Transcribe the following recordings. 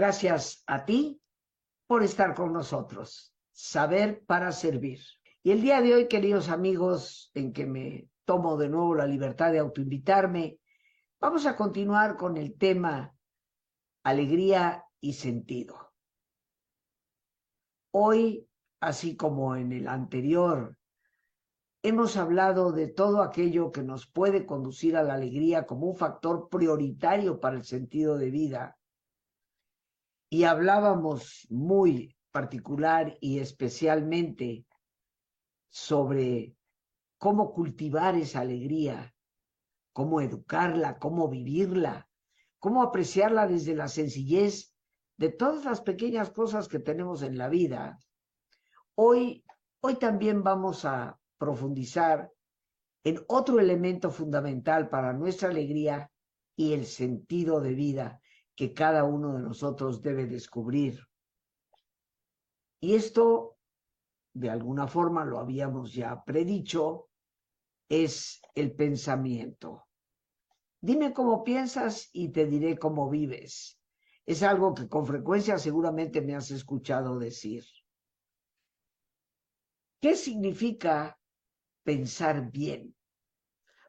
Gracias a ti por estar con nosotros. Saber para servir. Y el día de hoy, queridos amigos, en que me tomo de nuevo la libertad de autoinvitarme, vamos a continuar con el tema alegría y sentido. Hoy, así como en el anterior, hemos hablado de todo aquello que nos puede conducir a la alegría como un factor prioritario para el sentido de vida y hablábamos muy particular y especialmente sobre cómo cultivar esa alegría, cómo educarla, cómo vivirla, cómo apreciarla desde la sencillez de todas las pequeñas cosas que tenemos en la vida. Hoy, hoy también vamos a profundizar en otro elemento fundamental para nuestra alegría y el sentido de vida, que cada uno de nosotros debe descubrir. Y esto, de alguna forma, lo habíamos ya predicho, es el pensamiento. Dime cómo piensas y te diré cómo vives. Es algo que con frecuencia seguramente me has escuchado decir. ¿Qué significa pensar bien?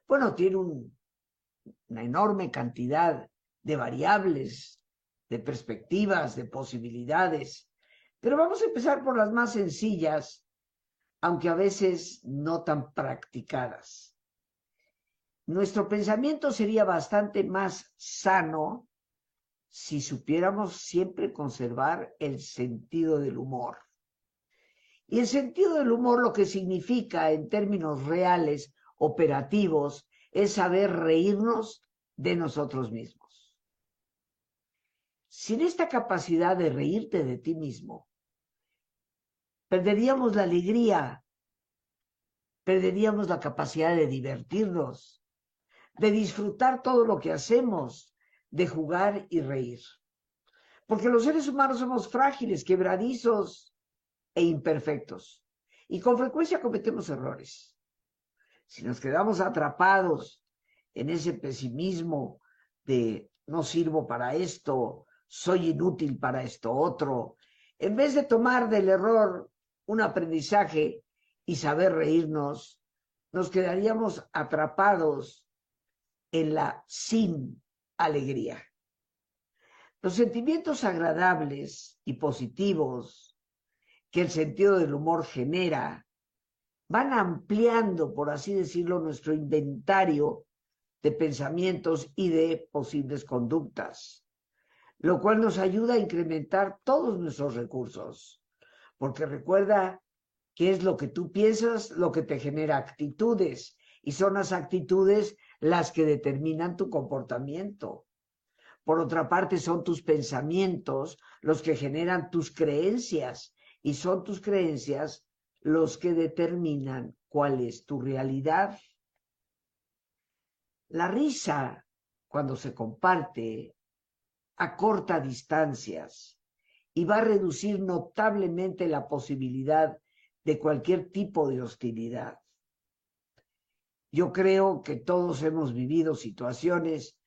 Bueno, tiene una enorme cantidad de variables, de perspectivas, de posibilidades. Pero vamos a empezar por las más sencillas, aunque a veces no tan practicadas. Nuestro pensamiento sería bastante más sano si supiéramos siempre conservar el sentido del humor. Y el sentido del humor lo que significa en términos reales, operativos, es saber reírnos de nosotros mismos. Sin esta capacidad de reírte de ti mismo, perderíamos la alegría, perderíamos la capacidad de divertirnos, de disfrutar todo lo que hacemos, de jugar y reír. Porque los seres humanos somos frágiles, quebradizos e imperfectos. Y con frecuencia cometemos errores. Si nos quedamos atrapados en ese pesimismo de no sirvo para esto, soy inútil para esto otro, en vez de tomar del error un aprendizaje y saber reírnos, nos quedaríamos atrapados en la sin alegría. Los sentimientos agradables y positivos que el sentido del humor genera van ampliando, por así decirlo, nuestro inventario de pensamientos y de posibles conductas lo cual nos ayuda a incrementar todos nuestros recursos, porque recuerda que es lo que tú piensas lo que te genera actitudes y son las actitudes las que determinan tu comportamiento. Por otra parte, son tus pensamientos los que generan tus creencias y son tus creencias los que determinan cuál es tu realidad. La risa, cuando se comparte, acorta distancias y va a reducir notablemente la posibilidad de cualquier tipo de hostilidad. Yo creo que todos hemos vivido situaciones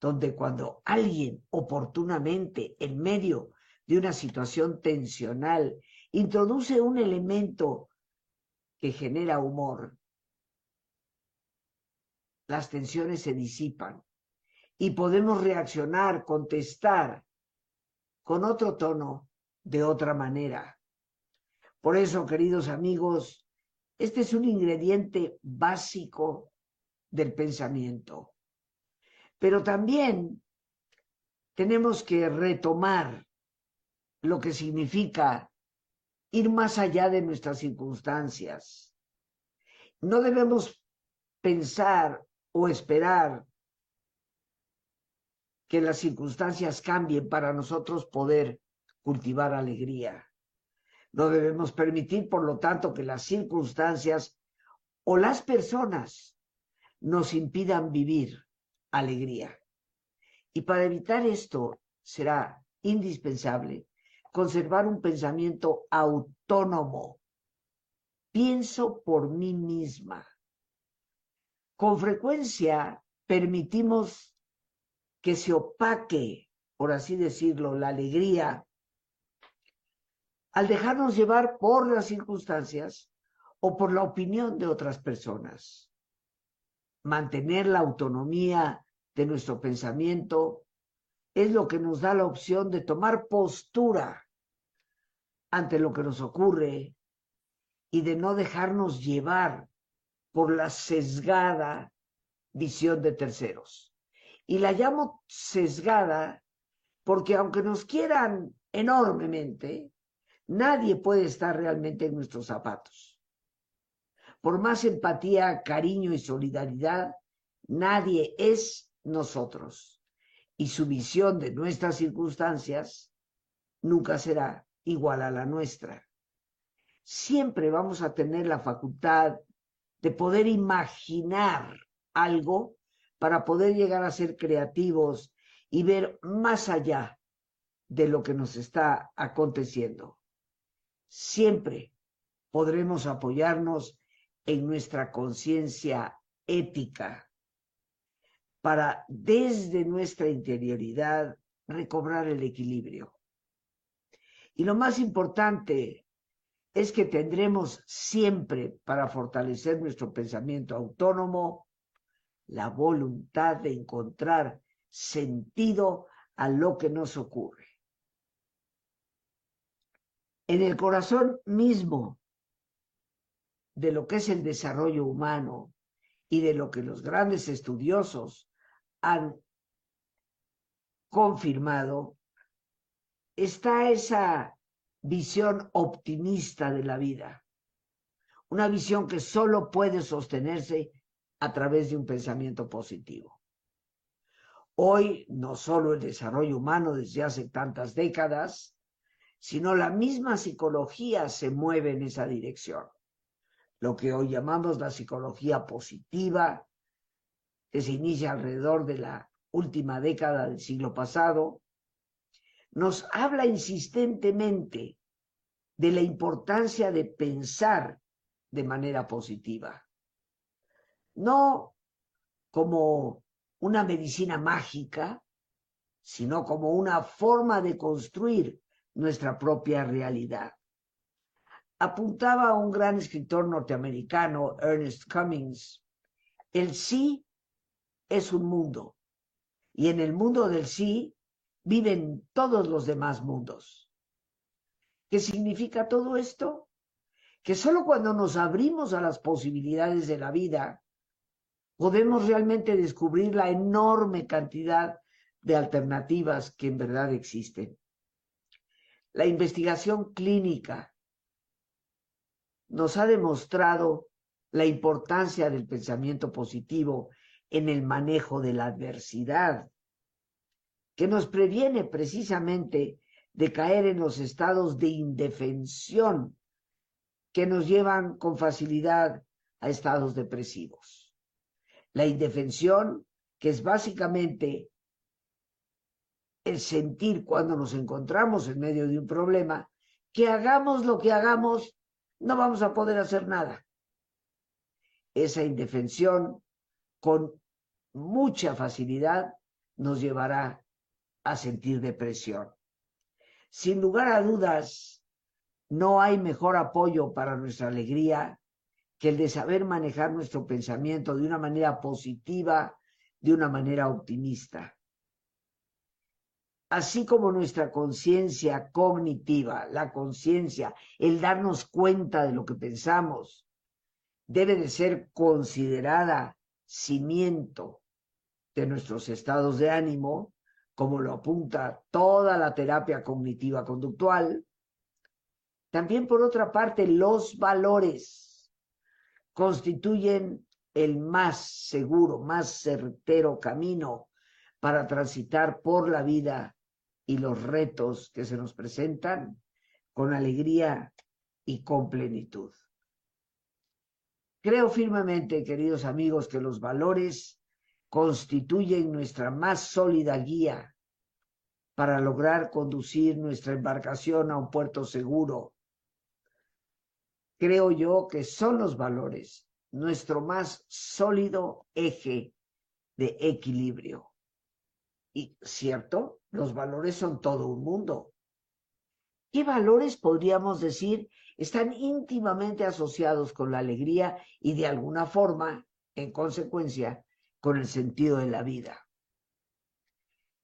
donde cuando alguien oportunamente en medio de una situación tensional introduce un elemento que genera humor, las tensiones se disipan y podemos reaccionar, contestar con otro tono, de otra manera. Por eso, queridos amigos, este es un ingrediente básico del pensamiento. Pero también tenemos que retomar lo que significa ir más allá de nuestras circunstancias. No debemos pensar o esperar que las circunstancias cambien para nosotros poder cultivar alegría. No debemos permitir, por lo tanto, que las circunstancias o las personas nos impidan vivir alegría. Y para evitar esto será indispensable conservar un pensamiento autónomo. Pienso por mí misma. Con frecuencia permitimos que se opaque por así decirlo, la alegría, al dejarnos llevar por las circunstancias o por la opinión de otras personas. Mantener la autonomía de nuestro pensamiento es lo que nos da la opción de tomar postura ante lo que nos ocurre y de no dejarnos llevar por la sesgada visión de terceros. Y la llamo sesgada porque aunque nos quieran enormemente, nadie puede estar realmente en nuestros zapatos. Por más empatía, cariño y solidaridad, nadie es nosotros. Y su visión de nuestras circunstancias nunca será igual a la nuestra. Siempre vamos a tener la facultad de poder imaginar algo para poder llegar a ser creativos y ver más allá de lo que nos está aconteciendo. Siempre podremos apoyarnos en nuestra conciencia ética para desde nuestra interioridad recobrar el equilibrio. Y lo más importante es que tendremos siempre para fortalecer nuestro pensamiento autónomo la voluntad de encontrar sentido a lo que nos ocurre. En el corazón mismo de lo que es el desarrollo humano y de lo que los grandes estudiosos han confirmado, está esa visión optimista de la vida, una visión que solo puede sostenerse a través de un pensamiento positivo. Hoy no solo el desarrollo humano desde hace tantas décadas, sino la misma psicología se mueve en esa dirección. Lo que hoy llamamos la psicología positiva, que se inicia alrededor de la última década del siglo pasado, nos habla insistentemente de la importancia de pensar de manera positiva. No como una medicina mágica, sino como una forma de construir nuestra propia realidad. Apuntaba un gran escritor norteamericano, Ernest Cummings, el sí es un mundo, y en el mundo del sí viven todos los demás mundos. ¿Qué significa todo esto? Que solo cuando nos abrimos a las posibilidades de la vida, podemos realmente descubrir la enorme cantidad de alternativas que en verdad existen. La investigación clínica nos ha demostrado la importancia del pensamiento positivo en el manejo de la adversidad que nos previene precisamente de caer en los estados de indefensión que nos llevan con facilidad a estados depresivos. La indefensión, que es básicamente el sentir cuando nos encontramos en medio de un problema, que hagamos lo que hagamos, no vamos a poder hacer nada. Esa indefensión con mucha facilidad nos llevará a sentir depresión. Sin lugar a dudas, no hay mejor apoyo para nuestra alegría que el de saber manejar nuestro pensamiento de una manera positiva, de una manera optimista. Así como nuestra conciencia cognitiva, la conciencia, el darnos cuenta de lo que pensamos, debe de ser considerada cimiento de nuestros estados de ánimo, como lo apunta toda la terapia cognitiva conductual, también por otra parte los valores constituyen el más seguro, más certero camino para transitar por la vida y los retos que se nos presentan con alegría y con plenitud. Creo firmemente, queridos amigos, que los valores constituyen nuestra más sólida guía para lograr conducir nuestra embarcación a un puerto seguro. Creo yo que son los valores nuestro más sólido eje de equilibrio. Y cierto, los valores son todo un mundo. ¿Qué valores podríamos decir están íntimamente asociados con la alegría y de alguna forma, en consecuencia, con el sentido de la vida?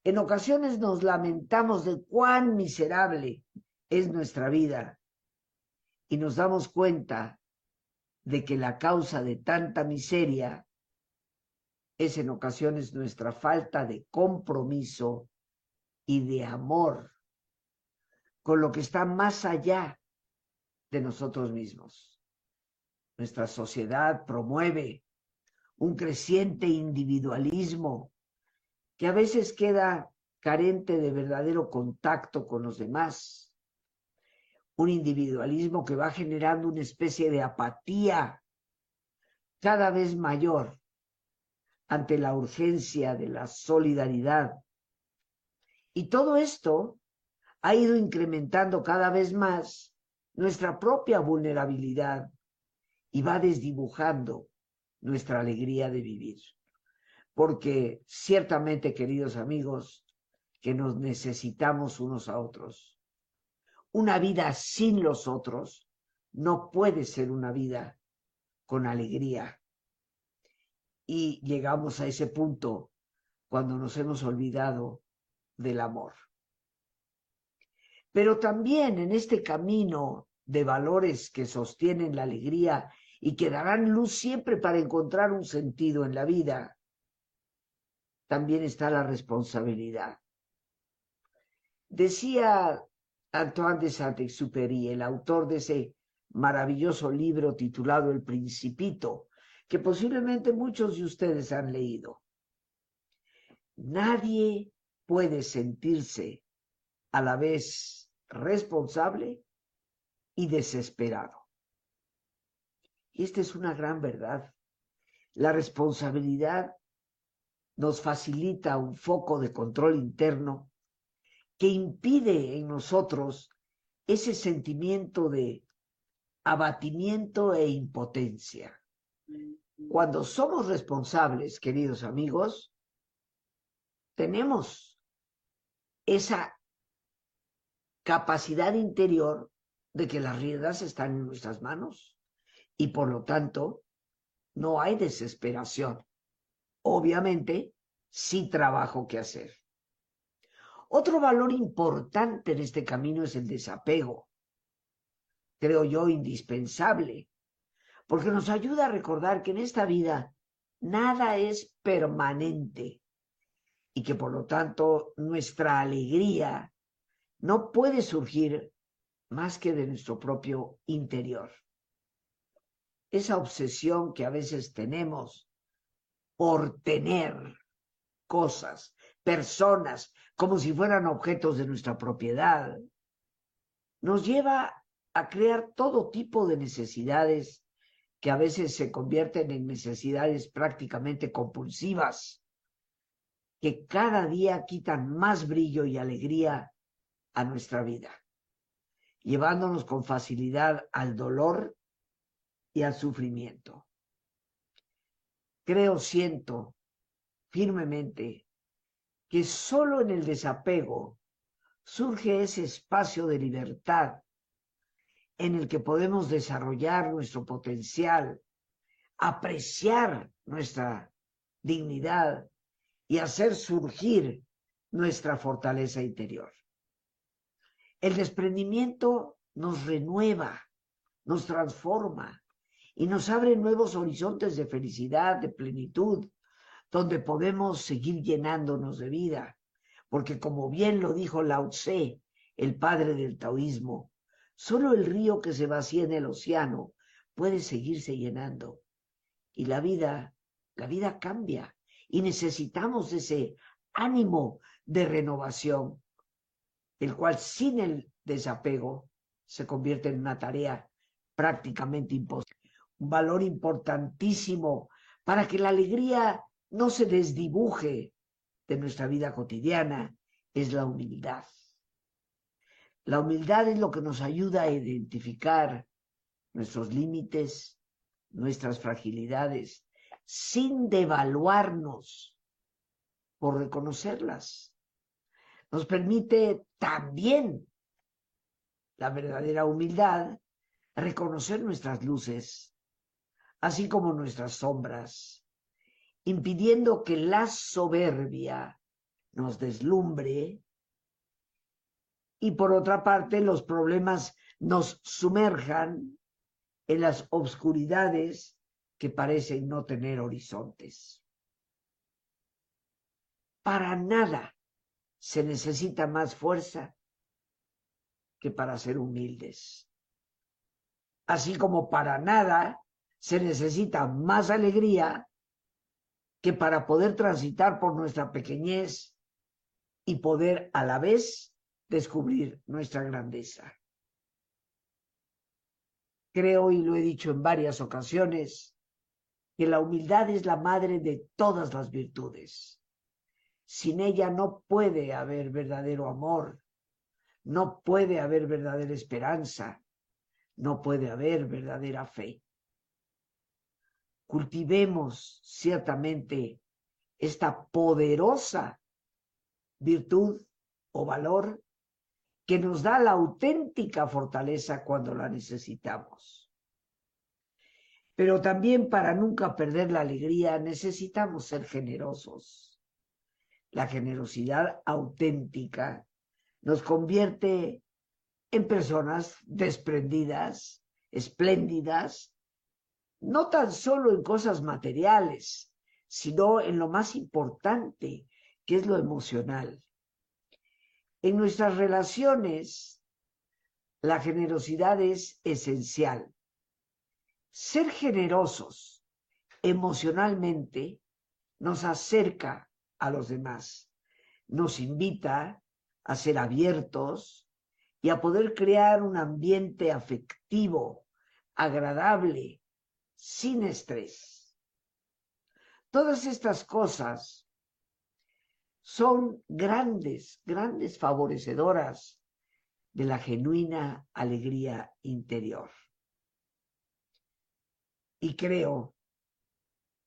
En ocasiones nos lamentamos de cuán miserable es nuestra vida y nos damos cuenta de que la causa de tanta miseria es en ocasiones nuestra falta de compromiso y de amor con lo que está más allá de nosotros mismos. Nuestra sociedad promueve un creciente individualismo que a veces queda carente de verdadero contacto con los demás. Un individualismo que va generando una especie de apatía cada vez mayor ante la urgencia de la solidaridad. Y todo esto ha ido incrementando cada vez más nuestra propia vulnerabilidad y va desdibujando nuestra alegría de vivir. Porque ciertamente, queridos amigos, que nos necesitamos unos a otros. Una vida sin los otros no puede ser una vida con alegría. Y llegamos a ese punto cuando nos hemos olvidado del amor. Pero también en este camino de valores que sostienen la alegría y que darán luz siempre para encontrar un sentido en la vida, también está la responsabilidad. Decía Antoine de Saint-Exupéry, el autor de ese maravilloso libro titulado El Principito, que posiblemente muchos de ustedes han leído. Nadie puede sentirse a la vez responsable y desesperado. Y esta es una gran verdad. La responsabilidad nos facilita un foco de control interno que impide en nosotros ese sentimiento de abatimiento e impotencia. Cuando somos responsables, queridos amigos, tenemos esa capacidad interior de que las riendas están en nuestras manos y por lo tanto no hay desesperación. Obviamente, sí trabajo que hacer. Otro valor importante en este camino es el desapego, creo yo indispensable, porque nos ayuda a recordar que en esta vida nada es permanente y que por lo tanto nuestra alegría no puede surgir más que de nuestro propio interior. Esa obsesión que a veces tenemos por tener cosas, personas, como si fueran objetos de nuestra propiedad, nos lleva a crear todo tipo de necesidades que a veces se convierten en necesidades prácticamente compulsivas, que cada día quitan más brillo y alegría a nuestra vida, llevándonos con facilidad al dolor y al sufrimiento. Creo, siento firmemente que solo en el desapego surge ese espacio de libertad en el que podemos desarrollar nuestro potencial, apreciar nuestra dignidad y hacer surgir nuestra fortaleza interior. El desprendimiento nos renueva, nos transforma y nos abre nuevos horizontes de felicidad, de plenitud, donde podemos seguir llenándonos de vida. Porque como bien lo dijo Lao Tse, el padre del taoísmo, solo el río que se vacía en el océano puede seguirse llenando. Y la vida, la vida cambia y necesitamos ese ánimo de renovación, el cual sin el desapego se convierte en una tarea prácticamente imposible. Un valor importantísimo para que la alegría no se desdibuje de nuestra vida cotidiana es la humildad. La humildad es lo que nos ayuda a identificar nuestros límites, nuestras fragilidades, sin devaluarnos por reconocerlas. Nos permite también la verdadera humildad, reconocer nuestras luces, así como nuestras sombras, impidiendo que la soberbia nos deslumbre y por otra parte los problemas nos sumerjan en las obscuridades que parecen no tener horizontes. Para nada se necesita más fuerza que para ser humildes. Así como para nada se necesita más alegría que para poder transitar por nuestra pequeñez y poder a la vez descubrir nuestra grandeza. Creo, y lo he dicho en varias ocasiones, que la humildad es la madre de todas las virtudes. Sin ella no puede haber verdadero amor, no puede haber verdadera esperanza, no puede haber verdadera fe. Cultivemos ciertamente esta poderosa virtud o valor que nos da la auténtica fortaleza cuando la necesitamos. Pero también para nunca perder la alegría necesitamos ser generosos. La generosidad auténtica nos convierte en personas desprendidas, espléndidas, no tan solo en cosas materiales, sino en lo más importante, que es lo emocional. En nuestras relaciones, la generosidad es esencial. Ser generosos emocionalmente nos acerca a los demás, nos invita a ser abiertos y a poder crear un ambiente afectivo, agradable, sin estrés. Todas estas cosas son grandes, grandes favorecedoras de la genuina alegría interior. Y creo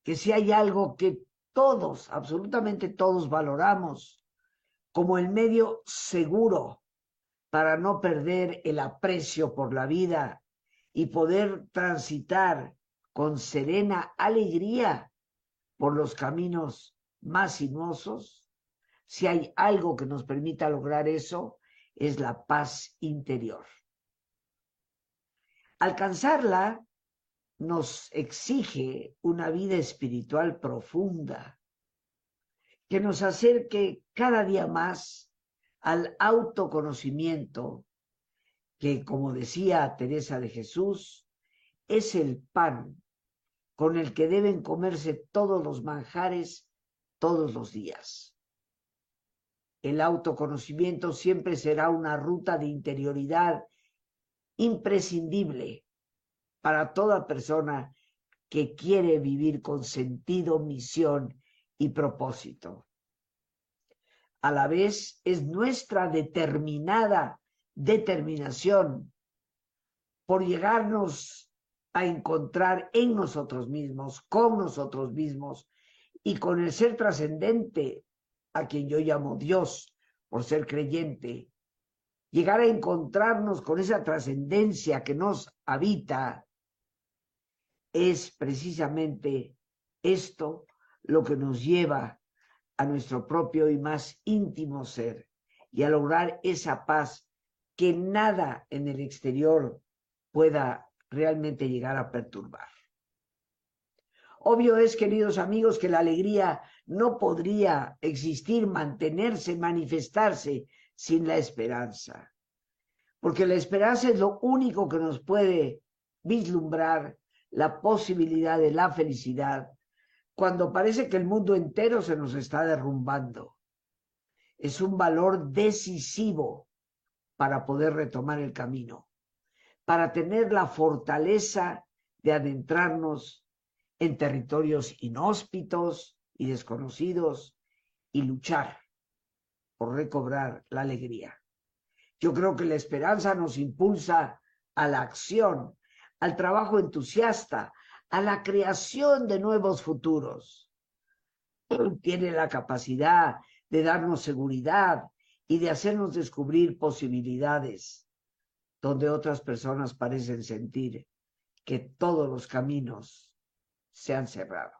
que si hay algo que todos, absolutamente todos valoramos como el medio seguro para no perder el aprecio por la vida y poder transitar con serena alegría por los caminos más sinuosos, si hay algo que nos permita lograr eso, es la paz interior. Alcanzarla nos exige una vida espiritual profunda, que nos acerque cada día más al autoconocimiento, que, como decía Teresa de Jesús, es el pan con el que deben comerse todos los manjares todos los días. El autoconocimiento siempre será una ruta de interioridad imprescindible para toda persona que quiere vivir con sentido, misión y propósito. A la vez es nuestra determinada determinación por llegarnos a encontrar en nosotros mismos, con nosotros mismos y con el ser trascendente a quien yo llamo Dios por ser creyente, llegar a encontrarnos con esa trascendencia que nos habita, es precisamente esto lo que nos lleva a nuestro propio y más íntimo ser y a lograr esa paz que nada en el exterior pueda realmente llegar a perturbar. Obvio es, queridos amigos, que la alegría no podría existir, mantenerse, manifestarse sin la esperanza. Porque la esperanza es lo único que nos puede vislumbrar la posibilidad de la felicidad cuando parece que el mundo entero se nos está derrumbando. Es un valor decisivo para poder retomar el camino, para tener la fortaleza de adentrarnos en territorios inhóspitos, y desconocidos y luchar por recobrar la alegría. Yo creo que la esperanza nos impulsa a la acción, al trabajo entusiasta, a la creación de nuevos futuros. tiene la capacidad de darnos seguridad y de hacernos descubrir posibilidades donde otras personas parecen sentir que todos los caminos se han cerrado.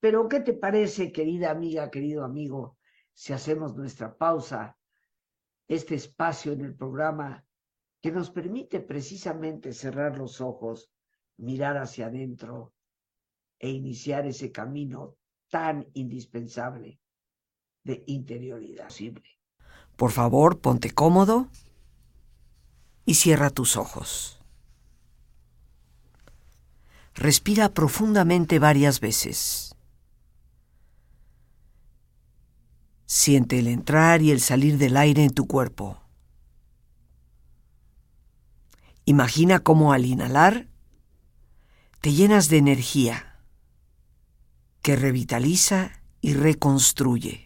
Pero, ¿qué te parece, querida amiga, querido amigo, si hacemos nuestra pausa, este espacio en el programa que nos permite precisamente cerrar los ojos, mirar hacia adentro e iniciar ese camino tan indispensable de interioridad Por favor, ponte cómodo y cierra tus ojos. Respira profundamente varias veces. Siente el entrar y el salir del aire en tu cuerpo. Imagina cómo al inhalar te llenas de energía que revitaliza y reconstruye.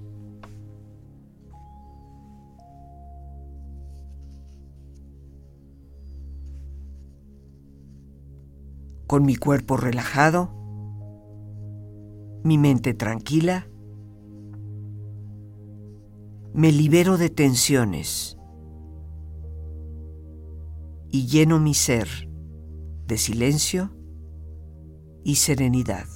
Con mi cuerpo relajado, mi mente tranquila, me libero de tensiones y lleno mi ser de silencio y serenidad.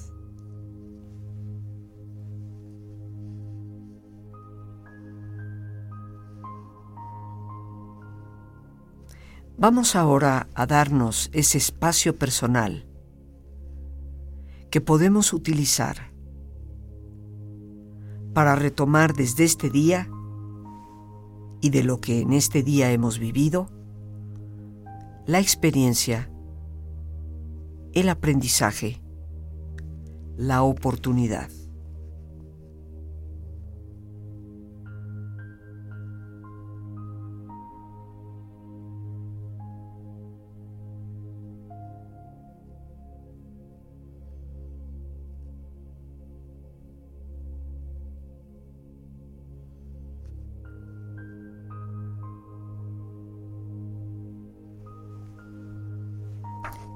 Vamos ahora a darnos ese espacio personal que podemos utilizar para retomar desde este día y de lo que en este día hemos vivido, la experiencia, el aprendizaje, la oportunidad.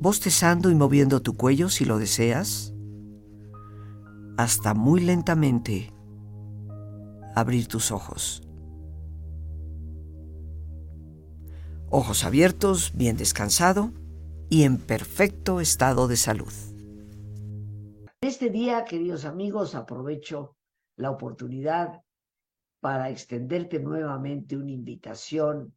bostezando y moviendo tu cuello si lo deseas, hasta muy lentamente abrir tus ojos. Ojos abiertos, bien descansado y en perfecto estado de salud. Este día, queridos amigos, aprovecho la oportunidad para extenderte nuevamente una invitación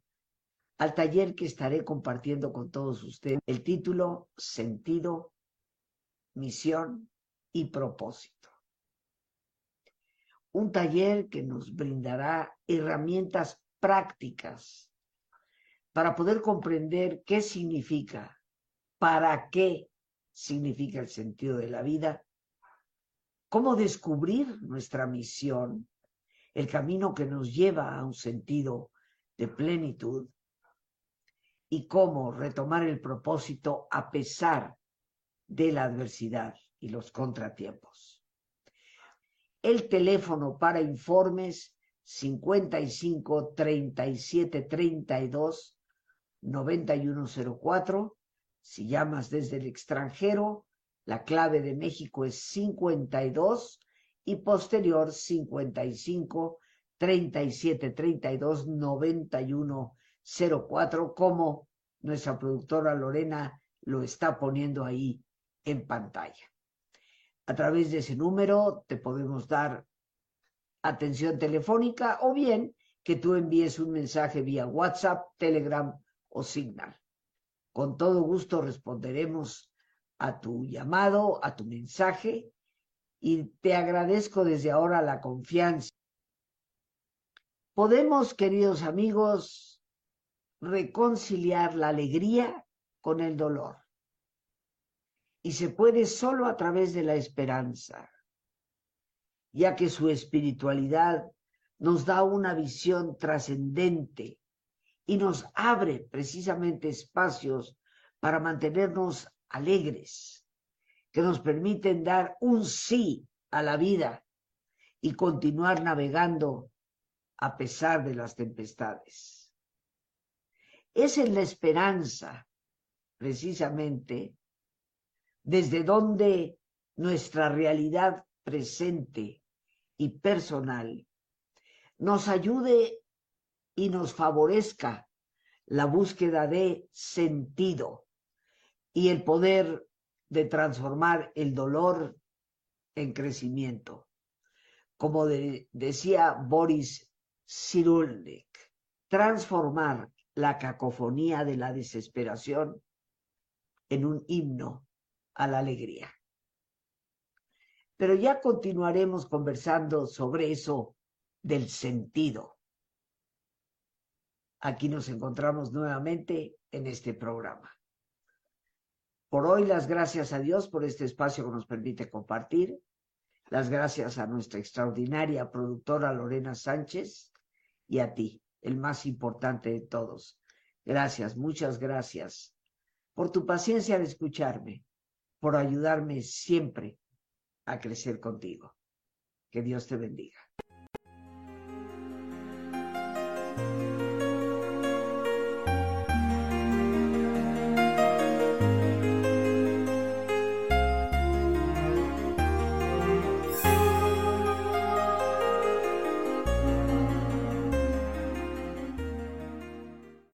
al taller que estaré compartiendo con todos ustedes. El título, Sentido, Misión y Propósito. Un taller que nos brindará herramientas prácticas para poder comprender qué significa, para qué significa el sentido de la vida, cómo descubrir nuestra misión, el camino que nos lleva a un sentido de plenitud y cómo retomar el propósito a pesar de la adversidad y los contratiempos. El teléfono para informes 55 37 32 9104. Si llamas desde el extranjero, la clave de México es 52 y posterior 55 37 32 91 04, como nuestra productora Lorena lo está poniendo ahí en pantalla. A través de ese número te podemos dar atención telefónica o bien que tú envíes un mensaje vía WhatsApp, Telegram o Signal. Con todo gusto responderemos a tu llamado, a tu mensaje y te agradezco desde ahora la confianza. Podemos, queridos amigos, reconciliar la alegría con el dolor. Y se puede solo a través de la esperanza, ya que su espiritualidad nos da una visión trascendente y nos abre precisamente espacios para mantenernos alegres, que nos permiten dar un sí a la vida y continuar navegando a pesar de las tempestades. Es en la esperanza, precisamente, desde donde nuestra realidad presente y personal nos ayude y nos favorezca la búsqueda de sentido y el poder de transformar el dolor en crecimiento. como decía Boris Cyrulnik, transformar la cacofonía de la desesperación en un himno a la alegría. Pero ya continuaremos conversando sobre eso del sentido. Aquí nos encontramos nuevamente en este programa. Por hoy las gracias a Dios por este espacio que nos permite compartir. Las gracias a nuestra extraordinaria productora Lorena Sánchez y a ti, el más importante de todos. Gracias, muchas gracias por tu paciencia de escucharme, por ayudarme siempre a crecer contigo. Que Dios te bendiga.